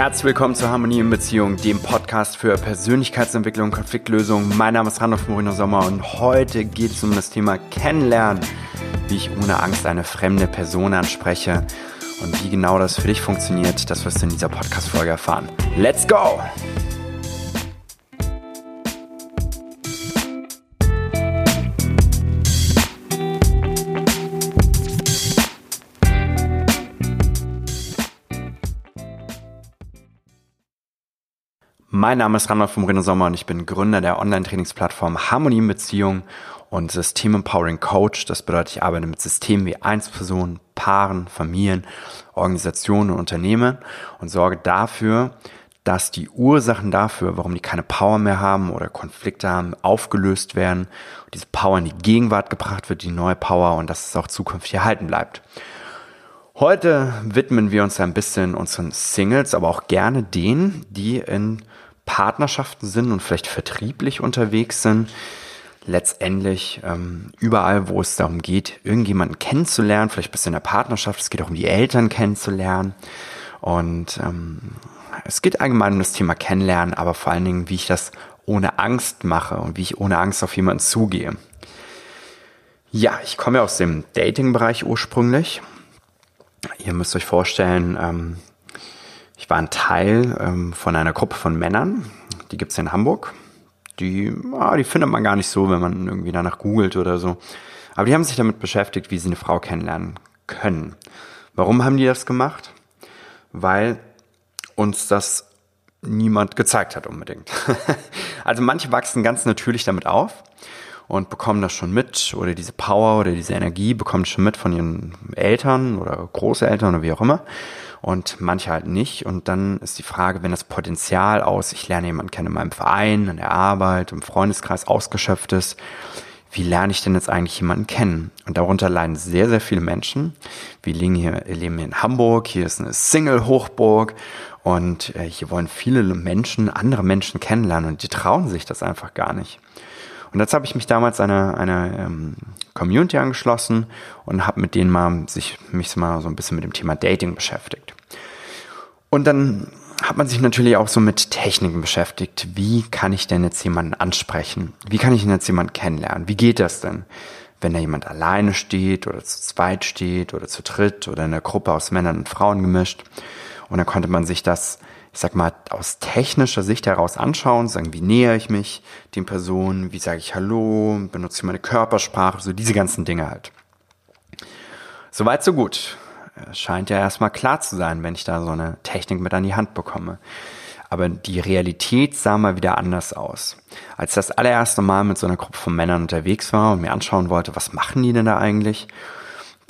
Herzlich willkommen zur Harmonie in Beziehung, dem Podcast für Persönlichkeitsentwicklung und Konfliktlösung. Mein Name ist Randolph Morino Sommer und heute geht es um das Thema Kennenlernen, wie ich ohne Angst eine fremde Person anspreche und wie genau das für dich funktioniert, das wirst du in dieser Podcast-Folge erfahren. Let's go! Mein Name ist Randolph vom Reno Sommer und ich bin Gründer der Online-Trainingsplattform Harmonie in Beziehung und System Empowering Coach. Das bedeutet, ich arbeite mit Systemen wie Einzelpersonen, Paaren, Familien, Organisationen und Unternehmen und sorge dafür, dass die Ursachen dafür, warum die keine Power mehr haben oder Konflikte haben, aufgelöst werden diese Power in die Gegenwart gebracht wird, die neue Power und dass es auch zukünftig erhalten bleibt. Heute widmen wir uns ein bisschen unseren Singles, aber auch gerne denen, die in Partnerschaften sind und vielleicht vertrieblich unterwegs sind, letztendlich ähm, überall, wo es darum geht, irgendjemanden kennenzulernen, vielleicht bis in der Partnerschaft, es geht auch um die Eltern kennenzulernen und ähm, es geht allgemein um das Thema Kennenlernen, aber vor allen Dingen, wie ich das ohne Angst mache und wie ich ohne Angst auf jemanden zugehe. Ja, ich komme ja aus dem Dating-Bereich ursprünglich. Ihr müsst euch vorstellen, ähm, ich war ein Teil ähm, von einer Gruppe von Männern, die gibt es in Hamburg. Die, ah, die findet man gar nicht so, wenn man irgendwie danach googelt oder so. Aber die haben sich damit beschäftigt, wie sie eine Frau kennenlernen können. Warum haben die das gemacht? Weil uns das niemand gezeigt hat unbedingt. also manche wachsen ganz natürlich damit auf und bekommen das schon mit oder diese Power oder diese Energie bekommen schon mit von ihren Eltern oder Großeltern oder wie auch immer und manche halt nicht. Und dann ist die Frage, wenn das Potenzial aus, ich lerne jemanden kennen in meinem Verein, in der Arbeit, im Freundeskreis ausgeschöpft ist, wie lerne ich denn jetzt eigentlich jemanden kennen? Und darunter leiden sehr, sehr viele Menschen. Wir leben hier, leben hier in Hamburg, hier ist eine Single-Hochburg und äh, hier wollen viele Menschen andere Menschen kennenlernen und die trauen sich das einfach gar nicht. Und jetzt habe ich mich damals einer eine ähm, Community angeschlossen und habe mit denen mal sich mich mal so ein bisschen mit dem Thema Dating beschäftigt. Und dann hat man sich natürlich auch so mit Techniken beschäftigt. Wie kann ich denn jetzt jemanden ansprechen? Wie kann ich denn jetzt jemanden kennenlernen? Wie geht das denn? Wenn da jemand alleine steht oder zu zweit steht oder zu dritt oder in einer Gruppe aus Männern und Frauen gemischt. Und dann konnte man sich das ich sag mal, aus technischer Sicht heraus anschauen, sagen, wie nähere ich mich den Personen, wie sage ich Hallo, benutze ich meine Körpersprache, so diese ganzen Dinge halt. Soweit, so gut. Scheint ja erstmal klar zu sein, wenn ich da so eine Technik mit an die Hand bekomme. Aber die Realität sah mal wieder anders aus. Als ich das allererste Mal mit so einer Gruppe von Männern unterwegs war und mir anschauen wollte, was machen die denn da eigentlich?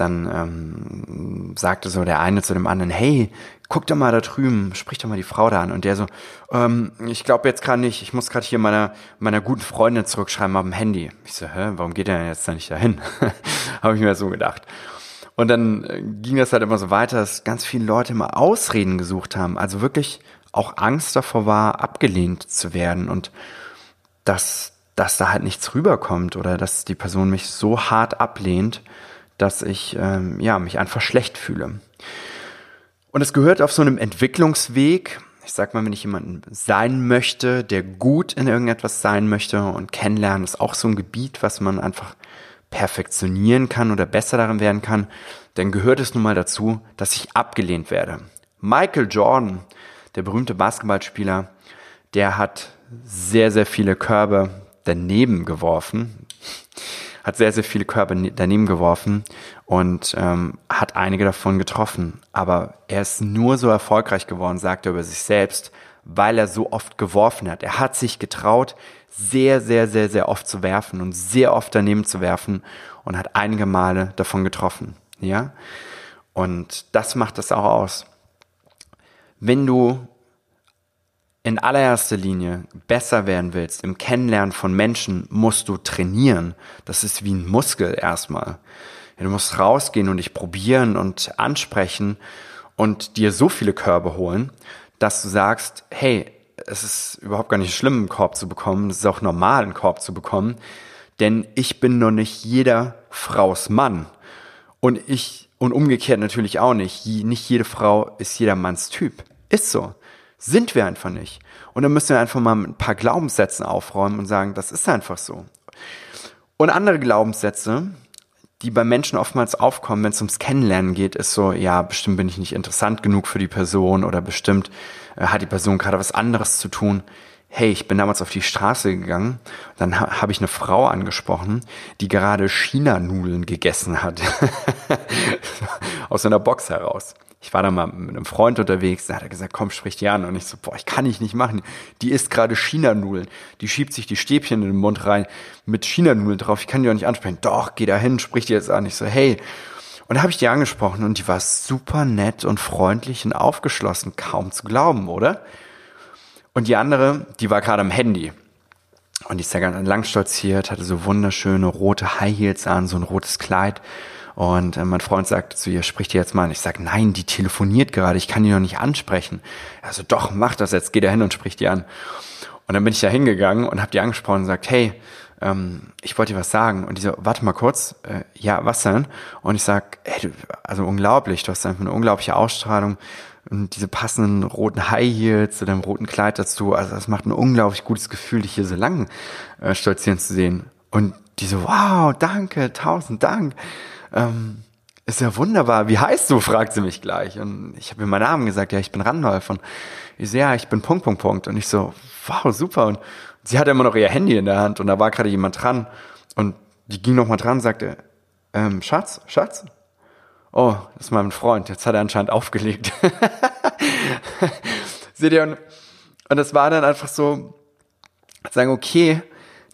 Dann ähm, sagte so der eine zu dem anderen, hey, guck doch mal da drüben, sprich doch mal die Frau da an. Und der so, ähm, ich glaube jetzt gerade nicht, ich muss gerade hier meiner, meiner guten Freundin zurückschreiben auf dem Handy. Ich so, hä, warum geht der denn jetzt da nicht dahin? Habe ich mir so gedacht. Und dann äh, ging das halt immer so weiter, dass ganz viele Leute immer Ausreden gesucht haben. Also wirklich auch Angst davor war, abgelehnt zu werden und dass, dass da halt nichts rüberkommt oder dass die Person mich so hart ablehnt, dass ich ähm, ja, mich einfach schlecht fühle. Und es gehört auf so einem Entwicklungsweg, ich sag mal, wenn ich jemanden sein möchte, der gut in irgendetwas sein möchte und kennenlernen, ist auch so ein Gebiet, was man einfach perfektionieren kann oder besser darin werden kann, dann gehört es nun mal dazu, dass ich abgelehnt werde. Michael Jordan, der berühmte Basketballspieler, der hat sehr, sehr viele Körbe daneben geworfen hat sehr, sehr viele Körper daneben geworfen und ähm, hat einige davon getroffen. Aber er ist nur so erfolgreich geworden, sagt er über sich selbst, weil er so oft geworfen hat. Er hat sich getraut, sehr, sehr, sehr, sehr oft zu werfen und sehr oft daneben zu werfen und hat einige Male davon getroffen. Ja? Und das macht es auch aus. Wenn du in allererster Linie besser werden willst im Kennenlernen von Menschen, musst du trainieren. Das ist wie ein Muskel erstmal. du musst rausgehen und dich probieren und ansprechen und dir so viele Körbe holen, dass du sagst, hey, es ist überhaupt gar nicht schlimm, einen Korb zu bekommen. Es ist auch normal, einen Korb zu bekommen. Denn ich bin noch nicht jeder Fraus Mann. Und ich, und umgekehrt natürlich auch nicht. Nicht jede Frau ist jeder Manns Typ. Ist so. Sind wir einfach nicht. Und dann müssen wir einfach mal ein paar Glaubenssätzen aufräumen und sagen, das ist einfach so. Und andere Glaubenssätze, die bei Menschen oftmals aufkommen, wenn es ums Kennenlernen geht, ist so, ja, bestimmt bin ich nicht interessant genug für die Person oder bestimmt äh, hat die Person gerade was anderes zu tun. Hey, ich bin damals auf die Straße gegangen, dann ha habe ich eine Frau angesprochen, die gerade China-Nudeln gegessen hat. Aus einer Box heraus ich war da mal mit einem Freund unterwegs, da hat er gesagt, komm, sprich die an. Und ich so, boah, ich kann ich nicht machen. Die isst gerade China-Nudeln. Die schiebt sich die Stäbchen in den Mund rein mit China-Nudeln drauf. Ich kann die auch nicht ansprechen. Doch, geh da hin, sprich die jetzt an. Ich so, hey. Und da habe ich die angesprochen und die war super nett und freundlich und aufgeschlossen. Kaum zu glauben, oder? Und die andere, die war gerade am Handy. Und die ist da ganz lang stolziert, hatte so wunderschöne rote High Heels an, so ein rotes Kleid. Und äh, mein Freund sagte zu ihr, sprich die jetzt mal an. Ich sage, nein, die telefoniert gerade, ich kann die noch nicht ansprechen. Also doch, mach das jetzt, geh da hin und sprich die an. Und dann bin ich da hingegangen und habe die angesprochen und gesagt, hey, ähm, ich wollte dir was sagen. Und die so, warte mal kurz, äh, ja, was denn? Und ich sag, hey, du, also unglaublich, du hast einfach eine unglaubliche Ausstrahlung und diese passenden roten High Heels zu deinem roten Kleid dazu. Also das macht ein unglaublich gutes Gefühl, dich hier so lang äh, stolzieren zu sehen. Und die so, wow, danke, tausend Dank ähm, ist ja wunderbar. Wie heißt du? fragt sie mich gleich. Und ich habe mir meinen Namen gesagt, ja, ich bin Randolph. Und ich so, ja, ich bin Punkt, Punkt, Punkt. Und ich so, wow, super. Und sie hatte immer noch ihr Handy in der Hand und da war gerade jemand dran. Und die ging noch mal dran und sagte, ähm, Schatz, Schatz? Oh, das ist mein Freund. Jetzt hat er anscheinend aufgelegt. Seht ihr? Und, und das war dann einfach so, sagen, okay,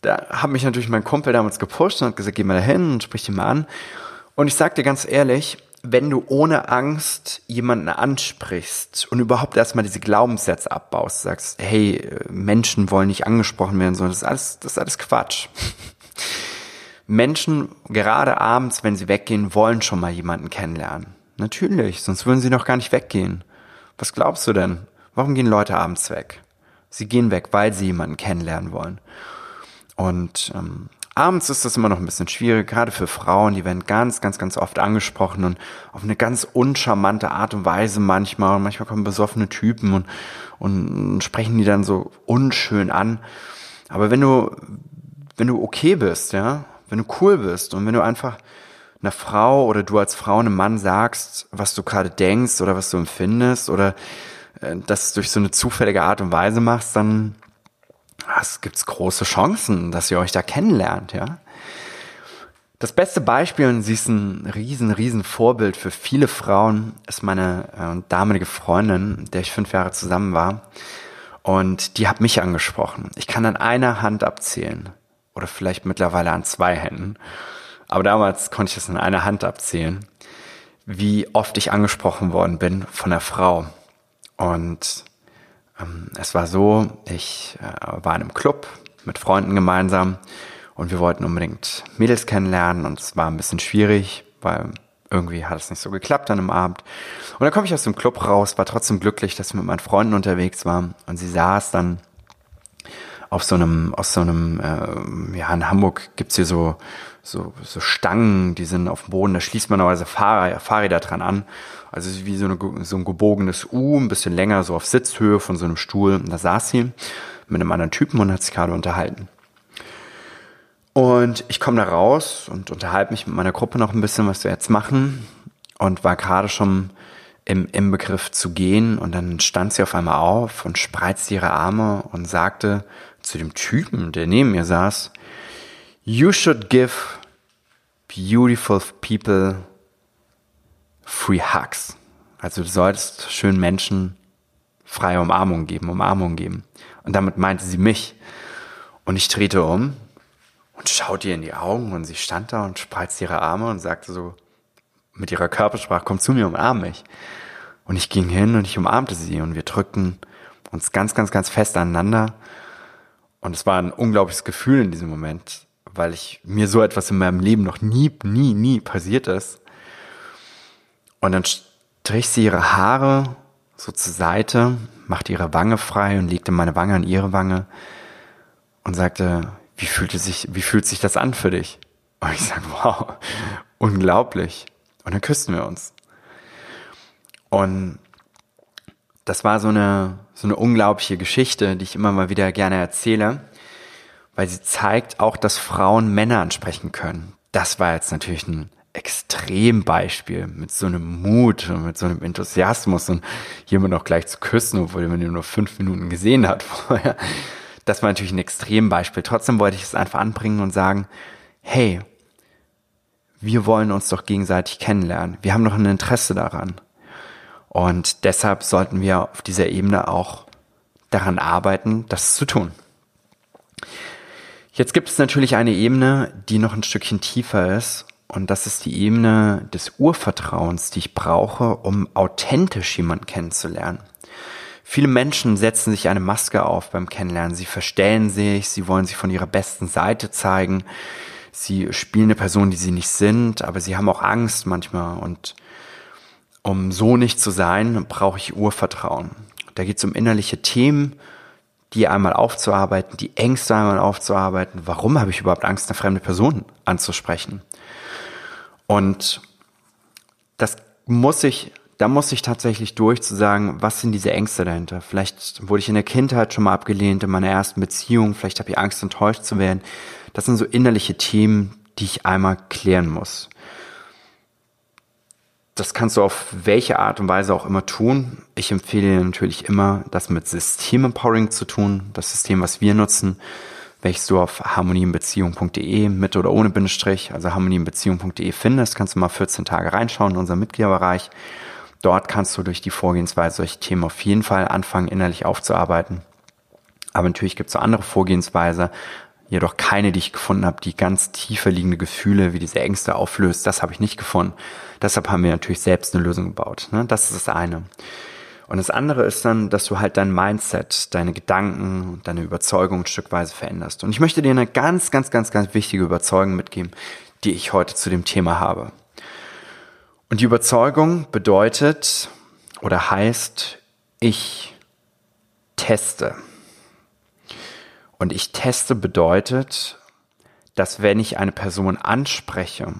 da hat mich natürlich mein Kumpel damals gepusht und hat gesagt, geh mal da hin und sprich ihn mal an. Und ich sag dir ganz ehrlich, wenn du ohne Angst jemanden ansprichst und überhaupt erstmal diese Glaubenssätze abbaust, sagst, hey, Menschen wollen nicht angesprochen werden, sondern das ist alles, das ist alles Quatsch. Menschen, gerade abends, wenn sie weggehen, wollen schon mal jemanden kennenlernen. Natürlich, sonst würden sie noch gar nicht weggehen. Was glaubst du denn? Warum gehen Leute abends weg? Sie gehen weg, weil sie jemanden kennenlernen wollen. Und ähm, Abends ist das immer noch ein bisschen schwierig, gerade für Frauen, die werden ganz, ganz, ganz oft angesprochen und auf eine ganz uncharmante Art und Weise manchmal. Und manchmal kommen besoffene Typen und, und sprechen die dann so unschön an. Aber wenn du, wenn du okay bist, ja, wenn du cool bist und wenn du einfach einer Frau oder du als Frau einem Mann sagst, was du gerade denkst oder was du empfindest oder äh, das durch so eine zufällige Art und Weise machst, dann es gibt große Chancen, dass ihr euch da kennenlernt, ja. Das beste Beispiel, und sie ist ein riesen, riesen Vorbild für viele Frauen, ist meine äh, damalige Freundin, mit der ich fünf Jahre zusammen war. Und die hat mich angesprochen. Ich kann an einer Hand abzählen. Oder vielleicht mittlerweile an zwei Händen. Aber damals konnte ich das an einer Hand abzählen, wie oft ich angesprochen worden bin von einer Frau. Und es war so, ich äh, war in einem Club mit Freunden gemeinsam und wir wollten unbedingt Mädels kennenlernen und es war ein bisschen schwierig, weil irgendwie hat es nicht so geklappt an einem Abend. Und dann komme ich aus dem Club raus, war trotzdem glücklich, dass ich mit meinen Freunden unterwegs war und sie saß dann auf so einem, aus so einem, äh, ja, in Hamburg gibt's hier so, so, so Stangen, die sind auf dem Boden, da schließt man normalerweise Fahrräder, Fahrräder dran an. Also wie so, eine, so ein gebogenes U, ein bisschen länger, so auf Sitzhöhe von so einem Stuhl. Und da saß sie mit einem anderen Typen und hat sich gerade unterhalten. Und ich komme da raus und unterhalte mich mit meiner Gruppe noch ein bisschen, was wir jetzt machen. Und war gerade schon im, im Begriff zu gehen. Und dann stand sie auf einmal auf und spreizte ihre Arme und sagte zu dem Typen, der neben mir saß, You should give beautiful people free hugs. Also du solltest schönen Menschen freie Umarmung geben, Umarmung geben. Und damit meinte sie mich. Und ich drehte um und schaute ihr in die Augen und sie stand da und spreizte ihre Arme und sagte so mit ihrer Körpersprache, komm zu mir, umarm mich. Und ich ging hin und ich umarmte sie und wir drückten uns ganz, ganz, ganz fest aneinander. Und es war ein unglaubliches Gefühl in diesem Moment, weil ich mir so etwas in meinem Leben noch nie, nie, nie passiert ist. Und dann strich sie ihre Haare so zur Seite, machte ihre Wange frei und legte meine Wange an ihre Wange und sagte, wie fühlt sich, wie fühlt sich das an für dich? Und ich sage, wow, unglaublich. Und dann küssten wir uns. Und das war so eine, so eine unglaubliche Geschichte, die ich immer mal wieder gerne erzähle, weil sie zeigt auch, dass Frauen Männer ansprechen können. Das war jetzt natürlich ein Extrembeispiel mit so einem Mut und mit so einem Enthusiasmus und jemand noch gleich zu küssen, obwohl man ihn nur fünf Minuten gesehen hat vorher. Das war natürlich ein Extrembeispiel. Trotzdem wollte ich es einfach anbringen und sagen, hey, wir wollen uns doch gegenseitig kennenlernen. Wir haben doch ein Interesse daran. Und deshalb sollten wir auf dieser Ebene auch daran arbeiten, das zu tun. Jetzt gibt es natürlich eine Ebene, die noch ein Stückchen tiefer ist. Und das ist die Ebene des Urvertrauens, die ich brauche, um authentisch jemanden kennenzulernen. Viele Menschen setzen sich eine Maske auf beim Kennenlernen. Sie verstellen sich, sie wollen sich von ihrer besten Seite zeigen. Sie spielen eine Person, die sie nicht sind, aber sie haben auch Angst manchmal. Und um so nicht zu sein, brauche ich Urvertrauen. Da geht es um innerliche Themen, die einmal aufzuarbeiten, die Ängste einmal aufzuarbeiten. Warum habe ich überhaupt Angst, eine fremde Person anzusprechen? Und das muss ich da muss ich tatsächlich durch zu sagen, was sind diese Ängste dahinter? Vielleicht wurde ich in der Kindheit schon mal abgelehnt, in meiner ersten Beziehung, vielleicht habe ich Angst, enttäuscht zu werden. Das sind so innerliche Themen, die ich einmal klären muss. Das kannst du auf welche Art und Weise auch immer tun. Ich empfehle dir natürlich immer, das mit System-Empowering zu tun. Das System, was wir nutzen, welches du auf harmonienbeziehung.de mit oder ohne Bindestrich, also harmonienbeziehung.de findest. Kannst du mal 14 Tage reinschauen in unserem Mitgliederbereich. Dort kannst du durch die Vorgehensweise solche Themen auf jeden Fall anfangen, innerlich aufzuarbeiten. Aber natürlich gibt es auch andere Vorgehensweise, jedoch keine, die ich gefunden habe, die ganz tiefer liegende Gefühle wie diese Ängste auflöst. Das habe ich nicht gefunden. Deshalb haben wir natürlich selbst eine Lösung gebaut. Ne? Das ist das eine. Und das andere ist dann, dass du halt dein Mindset, deine Gedanken, deine Überzeugung ein Stückweise veränderst. Und ich möchte dir eine ganz, ganz, ganz, ganz wichtige Überzeugung mitgeben, die ich heute zu dem Thema habe. Und die Überzeugung bedeutet oder heißt, ich teste. Und ich teste bedeutet, dass wenn ich eine Person anspreche,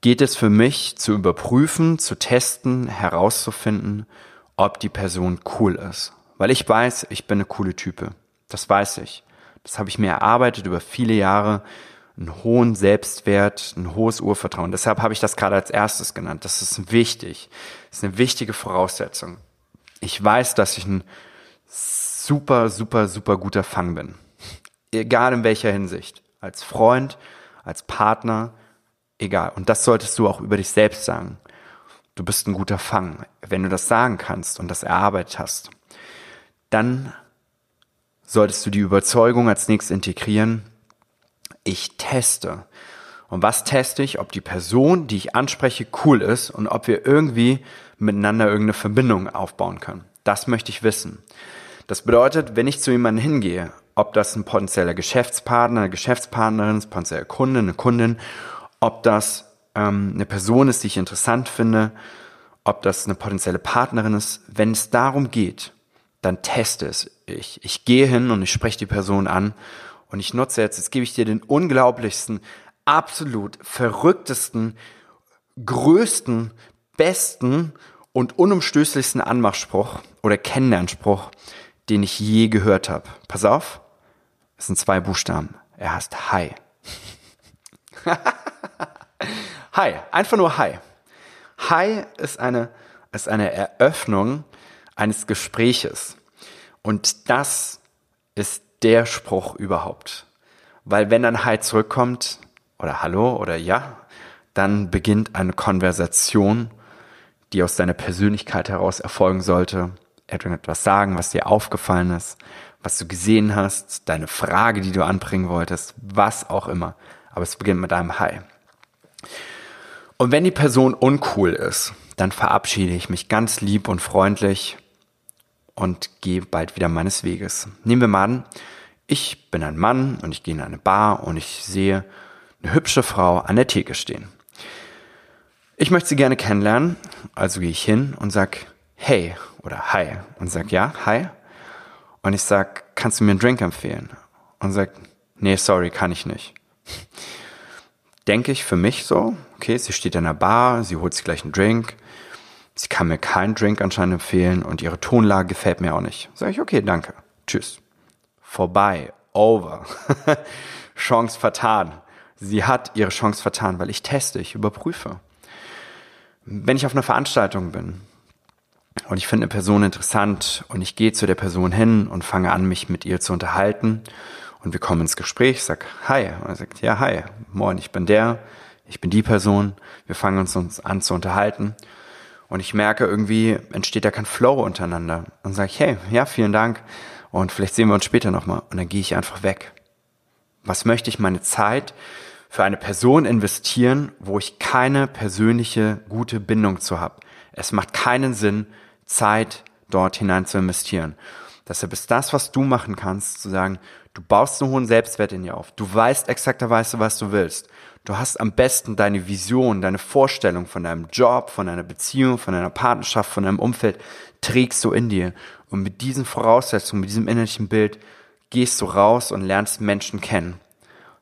geht es für mich zu überprüfen, zu testen, herauszufinden, ob die Person cool ist. Weil ich weiß, ich bin eine coole Type. Das weiß ich. Das habe ich mir erarbeitet über viele Jahre einen hohen Selbstwert, ein hohes Urvertrauen. Deshalb habe ich das gerade als erstes genannt. Das ist wichtig. Das ist eine wichtige Voraussetzung. Ich weiß, dass ich ein super, super, super guter Fang bin. Egal in welcher Hinsicht. Als Freund, als Partner, egal. Und das solltest du auch über dich selbst sagen. Du bist ein guter Fang. Wenn du das sagen kannst und das erarbeitet hast, dann solltest du die Überzeugung als nächstes integrieren, ich teste. Und was teste ich? Ob die Person, die ich anspreche, cool ist und ob wir irgendwie miteinander irgendeine Verbindung aufbauen können. Das möchte ich wissen. Das bedeutet, wenn ich zu jemandem hingehe, ob das ein potenzieller Geschäftspartner, eine Geschäftspartnerin ist, potenzieller Kunde, eine Kundin, ob das ähm, eine Person ist, die ich interessant finde, ob das eine potenzielle Partnerin ist, wenn es darum geht, dann teste es ich. Ich gehe hin und ich spreche die Person an und ich nutze jetzt, jetzt gebe ich dir den unglaublichsten, absolut verrücktesten, größten, besten und unumstößlichsten Anmachspruch oder Kennenlernspruch, den ich je gehört habe. Pass auf, es sind zwei Buchstaben. Er heißt Hi. hi, einfach nur Hi. Hi ist eine, ist eine Eröffnung eines Gespräches. Und das ist der Spruch überhaupt. Weil wenn dann Hi zurückkommt, oder Hallo oder Ja, dann beginnt eine Konversation, die aus deiner Persönlichkeit heraus erfolgen sollte. Etwas sagen, was dir aufgefallen ist, was du gesehen hast, deine Frage, die du anbringen wolltest, was auch immer. Aber es beginnt mit einem Hi. Und wenn die Person uncool ist, dann verabschiede ich mich ganz lieb und freundlich und gehe bald wieder meines Weges. Nehmen wir mal an, ich bin ein Mann und ich gehe in eine Bar und ich sehe eine hübsche Frau an der Theke stehen. Ich möchte sie gerne kennenlernen, also gehe ich hin und sag hey oder hi und sag ja, hi. Und ich sag, kannst du mir einen Drink empfehlen? Und sag, nee, sorry, kann ich nicht. Denke ich für mich so, okay, sie steht in der Bar, sie holt sich gleich einen Drink, Sie kann mir keinen Drink anscheinend empfehlen und ihre Tonlage gefällt mir auch nicht. Sag ich, okay, danke. Tschüss. Vorbei. Over. Chance vertan. Sie hat ihre Chance vertan, weil ich teste, ich überprüfe. Wenn ich auf einer Veranstaltung bin und ich finde eine Person interessant und ich gehe zu der Person hin und fange an, mich mit ihr zu unterhalten. Und wir kommen ins Gespräch, sag Hi. Und er sagt, ja, hi, moin, ich bin der, ich bin die Person, wir fangen uns, uns an zu unterhalten. Und ich merke irgendwie entsteht da kein Flow untereinander. Und sage hey, ja, vielen Dank. Und vielleicht sehen wir uns später nochmal und dann gehe ich einfach weg. Was möchte ich meine Zeit für eine Person investieren, wo ich keine persönliche gute Bindung zu habe? Es macht keinen Sinn, Zeit dort hinein zu investieren. Deshalb ist das, was du machen kannst, zu sagen, du baust einen hohen Selbstwert in dir auf. Du weißt exakterweise, was du willst. Du hast am besten deine Vision, deine Vorstellung von deinem Job, von deiner Beziehung, von deiner Partnerschaft, von deinem Umfeld, trägst du in dir. Und mit diesen Voraussetzungen, mit diesem innerlichen Bild, gehst du raus und lernst Menschen kennen.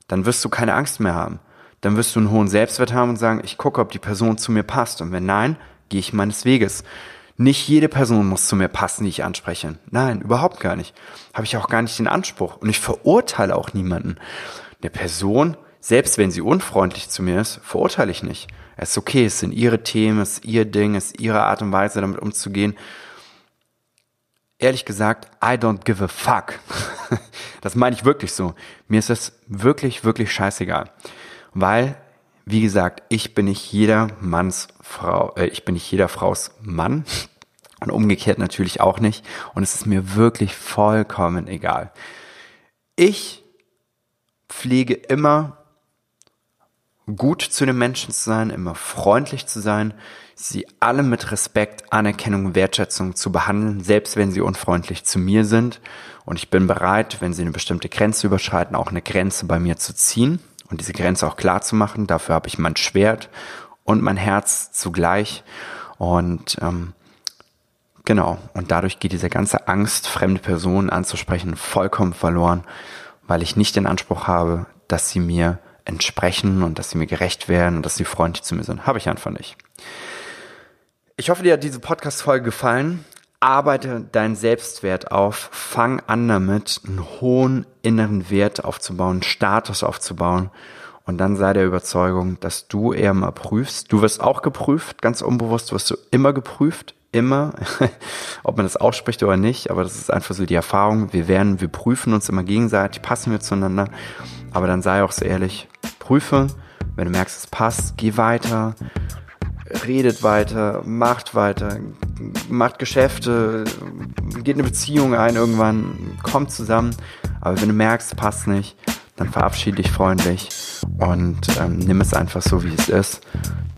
Dann wirst du keine Angst mehr haben. Dann wirst du einen hohen Selbstwert haben und sagen, ich gucke, ob die Person zu mir passt. Und wenn nein, gehe ich meines Weges. Nicht jede Person muss zu mir passen, die ich anspreche. Nein, überhaupt gar nicht. Habe ich auch gar nicht den Anspruch. Und ich verurteile auch niemanden. Eine Person, selbst wenn sie unfreundlich zu mir ist, verurteile ich nicht. Es ist okay, es sind ihre Themen, es ist ihr Ding, es ist ihre Art und Weise, damit umzugehen. Ehrlich gesagt, I don't give a fuck. Das meine ich wirklich so. Mir ist das wirklich, wirklich scheißegal. Weil wie gesagt, ich bin nicht jeder Manns Frau, äh, ich bin nicht jeder Fraus Mann und umgekehrt natürlich auch nicht. Und es ist mir wirklich vollkommen egal. Ich pflege immer gut zu den Menschen zu sein, immer freundlich zu sein, sie alle mit Respekt, Anerkennung, Wertschätzung zu behandeln, selbst wenn sie unfreundlich zu mir sind. Und ich bin bereit, wenn sie eine bestimmte Grenze überschreiten, auch eine Grenze bei mir zu ziehen und diese Grenze auch klar zu machen. Dafür habe ich mein Schwert und mein Herz zugleich. Und ähm, genau, und dadurch geht diese ganze Angst, fremde Personen anzusprechen, vollkommen verloren, weil ich nicht den Anspruch habe, dass sie mir entsprechen und dass sie mir gerecht werden und dass sie freundlich zu mir sind. Habe ich einfach nicht. Ich hoffe, dir hat diese Podcast-Folge gefallen arbeite deinen Selbstwert auf, fang an damit, einen hohen inneren Wert aufzubauen, Status aufzubauen. Und dann sei der Überzeugung, dass du eher mal prüfst. Du wirst auch geprüft, ganz unbewusst wirst du immer geprüft, immer, ob man das ausspricht oder nicht, aber das ist einfach so die Erfahrung. Wir werden, wir prüfen uns immer gegenseitig, passen wir zueinander, aber dann sei auch so ehrlich, prüfe, wenn du merkst, es passt, geh weiter, redet weiter, macht weiter, macht Geschäfte, geht eine Beziehung ein irgendwann, kommt zusammen. Aber wenn du merkst, passt nicht, dann verabschiede dich freundlich und ähm, nimm es einfach so, wie es ist.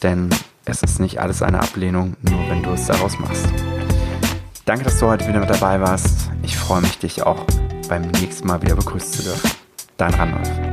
Denn es ist nicht alles eine Ablehnung, nur wenn du es daraus machst. Danke, dass du heute wieder mit dabei warst. Ich freue mich, dich auch beim nächsten Mal wieder begrüßen zu dürfen. Dein Randolph.